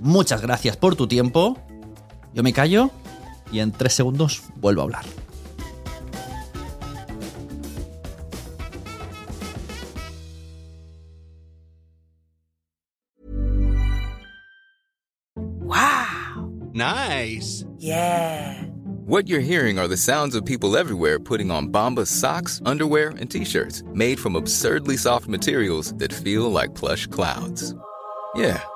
Muchas gracias por tu tiempo. Yo me callo y en tres segundos vuelvo a hablar. Wow. Nice. Yeah. What you're hearing are the sounds of people everywhere putting on Bombas socks, underwear, and t-shirts made from absurdly soft materials that feel like plush clouds. Yeah,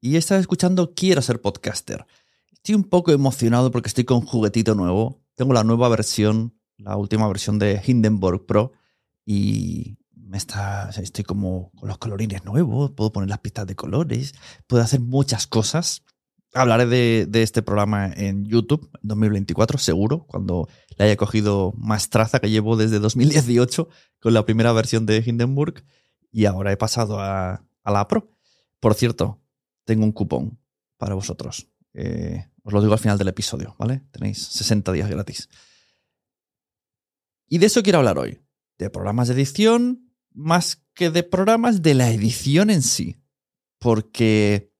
y estás escuchando Quiero ser podcaster. Estoy un poco emocionado porque estoy con juguetito nuevo. Tengo la nueva versión, la última versión de Hindenburg Pro y me está, estoy como con los colorines nuevos, puedo poner las pistas de colores, puedo hacer muchas cosas. Hablaré de, de este programa en YouTube en 2024, seguro, cuando le haya cogido más traza que llevo desde 2018 con la primera versión de Hindenburg y ahora he pasado a, a la Pro. Por cierto, tengo un cupón para vosotros. Eh, os lo digo al final del episodio, ¿vale? Tenéis 60 días gratis. Y de eso quiero hablar hoy. De programas de edición, más que de programas de la edición en sí. Porque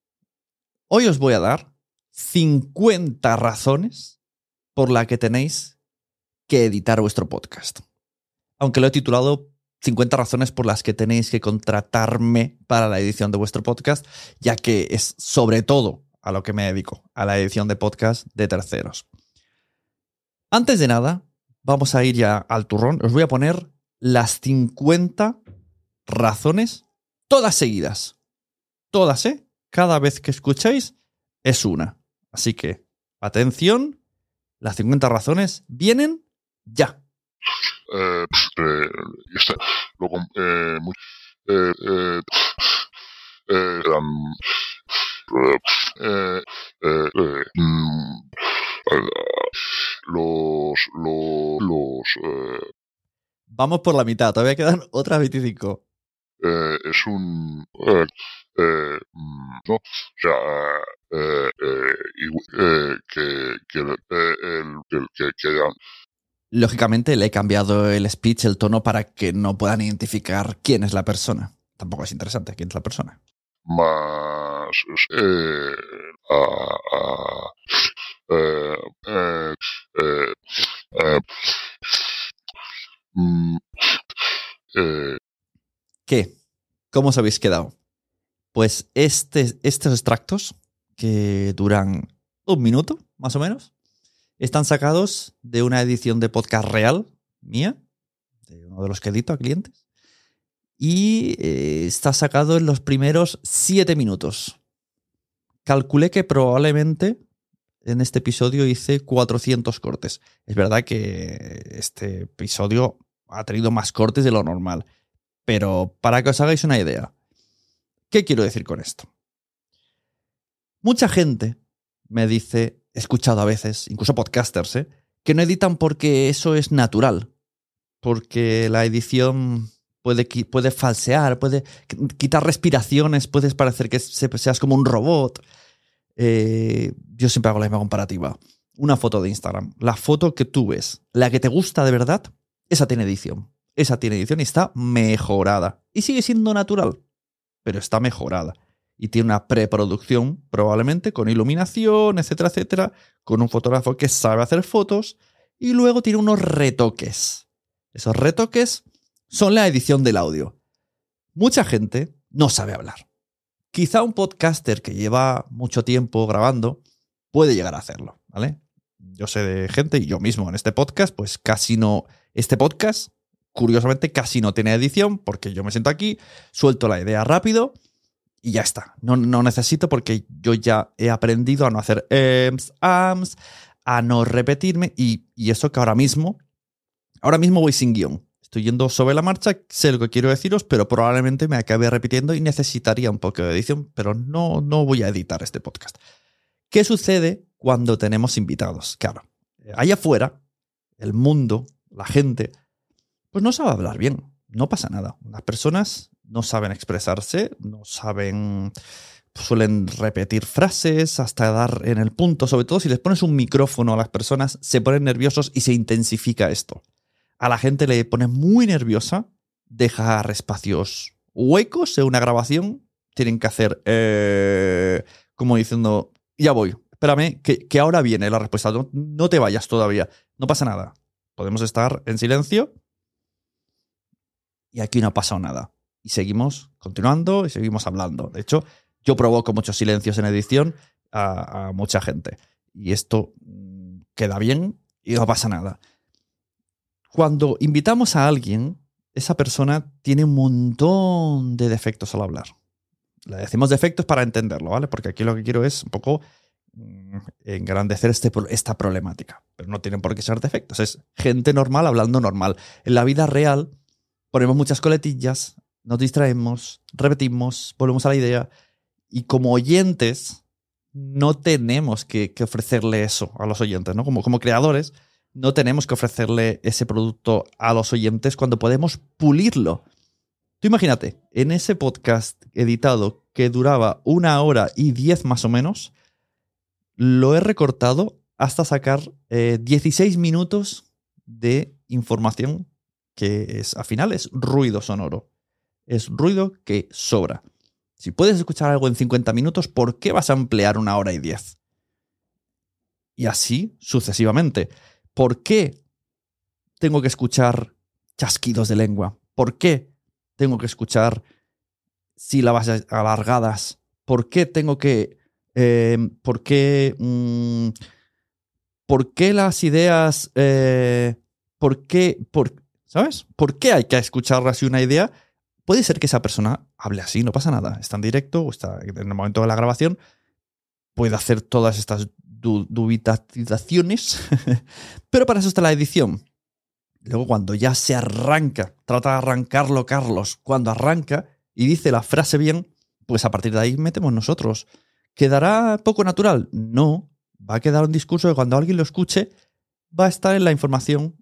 hoy os voy a dar 50 razones por las que tenéis que editar vuestro podcast. Aunque lo he titulado 50 razones por las que tenéis que contratarme para la edición de vuestro podcast, ya que es sobre todo a lo que me dedico, a la edición de podcast de terceros. Antes de nada, vamos a ir ya al turrón. Os voy a poner las 50 razones, todas seguidas. Todas, ¿eh? Cada vez que escuchéis es una. Así que, atención, las 50 razones vienen ya. Eh, este, lo com- eh, mu- eh, eh, eh, um, los los los eh, Vamos por la mitad, todavía quedan otras 25. eh, es un eh, eh, mm, no o sea eh, eh, eh, que que el, el- el- que, que hayan Lógicamente le he cambiado el speech, el tono, para que no puedan identificar quién es la persona. Tampoco es interesante quién es la persona. más eh, a, a- eh, eh, mm, ¿Qué? ¿Cómo os habéis quedado? Pues este, estos extractos, que duran un minuto, más o menos, están sacados de una edición de podcast real mía, de uno de los que edito a clientes, y eh, está sacado en los primeros siete minutos. Calculé que probablemente en este episodio hice 400 cortes. Es verdad que este episodio ha tenido más cortes de lo normal. Pero para que os hagáis una idea, ¿qué quiero decir con esto? Mucha gente me dice, he escuchado a veces, incluso podcasters, ¿eh? que no editan porque eso es natural, porque la edición puede, puede falsear, puede qu- quitar respiraciones, puedes parecer que se- seas como un robot. Eh, yo siempre hago la misma comparativa. Una foto de Instagram. La foto que tú ves, la que te gusta de verdad, esa tiene edición. Esa tiene edición y está mejorada. Y sigue siendo natural, pero está mejorada. Y tiene una preproducción, probablemente, con iluminación, etcétera, etcétera, con un fotógrafo que sabe hacer fotos. Y luego tiene unos retoques. Esos retoques son la edición del audio. Mucha gente no sabe hablar. Quizá un podcaster que lleva mucho tiempo grabando puede llegar a hacerlo, ¿vale? Yo sé de gente, y yo mismo en este podcast, pues casi no. Este podcast, curiosamente, casi no tiene edición, porque yo me siento aquí, suelto la idea rápido y ya está. No, no necesito porque yo ya he aprendido a no hacer ems, ams, a no repetirme, y, y eso que ahora mismo, ahora mismo voy sin guion. Estoy yendo sobre la marcha, sé lo que quiero deciros, pero probablemente me acabe repitiendo y necesitaría un poco de edición, pero no, no voy a editar este podcast. ¿Qué sucede cuando tenemos invitados? Claro, allá afuera, el mundo, la gente, pues no sabe hablar bien, no pasa nada. Las personas no saben expresarse, no saben, suelen repetir frases hasta dar en el punto, sobre todo si les pones un micrófono a las personas, se ponen nerviosos y se intensifica esto a la gente le pone muy nerviosa dejar espacios huecos en una grabación. Tienen que hacer eh, como diciendo, ya voy, espérame, que, que ahora viene la respuesta. No, no te vayas todavía, no pasa nada. Podemos estar en silencio y aquí no ha pasado nada. Y seguimos continuando y seguimos hablando. De hecho, yo provoco muchos silencios en edición a, mucha gente. Y esto mm, queda bien y no pasa nada cuando invitamos a alguien, esa persona tiene un montón de defectos al hablar. Le decimos defectos para entenderlo, ¿vale? Porque aquí lo que quiero es un poco mm, engrandecer este, esta problemática. Pero no tienen por qué ser defectos. Es gente normal hablando normal. En la vida real ponemos muchas coletillas, nos distraemos, repetimos, volvemos a la idea. Y como oyentes, no tenemos que, ofrecerle eso a los oyentes, ¿no? Como, como creadores, no tenemos que ofrecerle ese producto a los oyentes cuando podemos pulirlo. Tú imagínate, en ese podcast editado que duraba una hora y diez más o menos, lo he recortado hasta sacar eh, 16 minutos de información que es, al final es ruido sonoro. Es ruido que sobra. Si puedes escuchar algo en 50 minutos, ¿por qué vas a emplear una hora y 10? Y así sucesivamente. ¿Por qué tengo que escuchar chasquidos de lengua? ¿Por qué tengo que escuchar sílabas alargadas? ¿Por qué tengo que... eh, ¿Por qué... mm, ¿Por qué las ideas... eh, ¿Por qué... Por, ¿Sabes? ¿Por qué hay que escuchar así una idea? Puede ser que esa persona hable así, no pasa nada. Está en directo o está en el momento de la grabación. Puede hacer todas estas du- dubitaciones. Pero para eso está la edición. Luego, cuando ya se arranca, trata de arrancarlo Carlos, cuando arranca y dice la frase bien, pues a partir de ahí metemos nosotros. ¿Quedará poco natural? No. Va a quedar un discurso que cuando alguien lo escuche, va a estar en la información,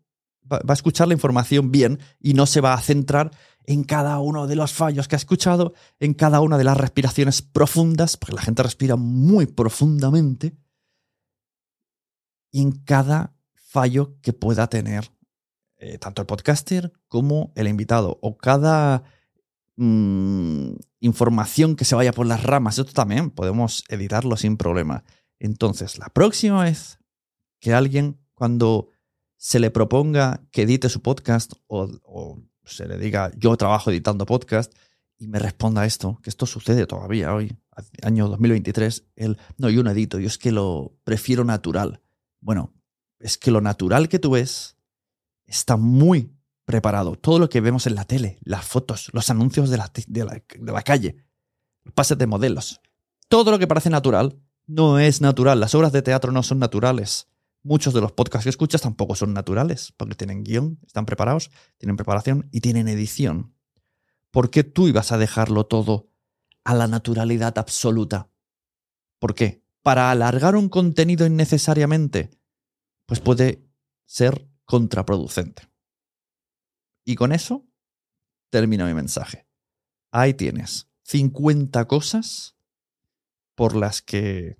va, a escuchar la información bien y no se va a centrar en cada uno de los fallos que ha escuchado, en cada una de las respiraciones profundas, porque la gente respira muy profundamente, y en cada fallo que pueda tener eh, tanto el podcaster como el invitado, o cada mm, información que se vaya por las ramas. Esto también podemos editarlo sin problema. Entonces, la próxima vez que alguien, cuando se le proponga que edite su podcast o, se le diga yo trabajo editando podcast y me responda esto, que esto sucede todavía hoy, año 2023, el no, yo no edito, yo es que lo prefiero natural. Bueno, es que lo natural que tú ves está muy preparado. Todo lo que vemos en la tele, las fotos, los anuncios de la, de la, de la calle, pases de modelos, todo lo que parece natural no es natural. Las obras de teatro no son naturales. Muchos de los podcasts que escuchas tampoco son naturales, porque tienen guion, están preparados, tienen preparación y tienen edición. ¿Por qué tú ibas a dejarlo todo a la naturalidad absoluta? ¿Por qué? Para alargar un contenido innecesariamente, pues puede ser contraproducente. Y con eso termino mi mensaje. Ahí tienes 50 cosas por las que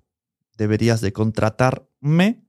deberías de contratarme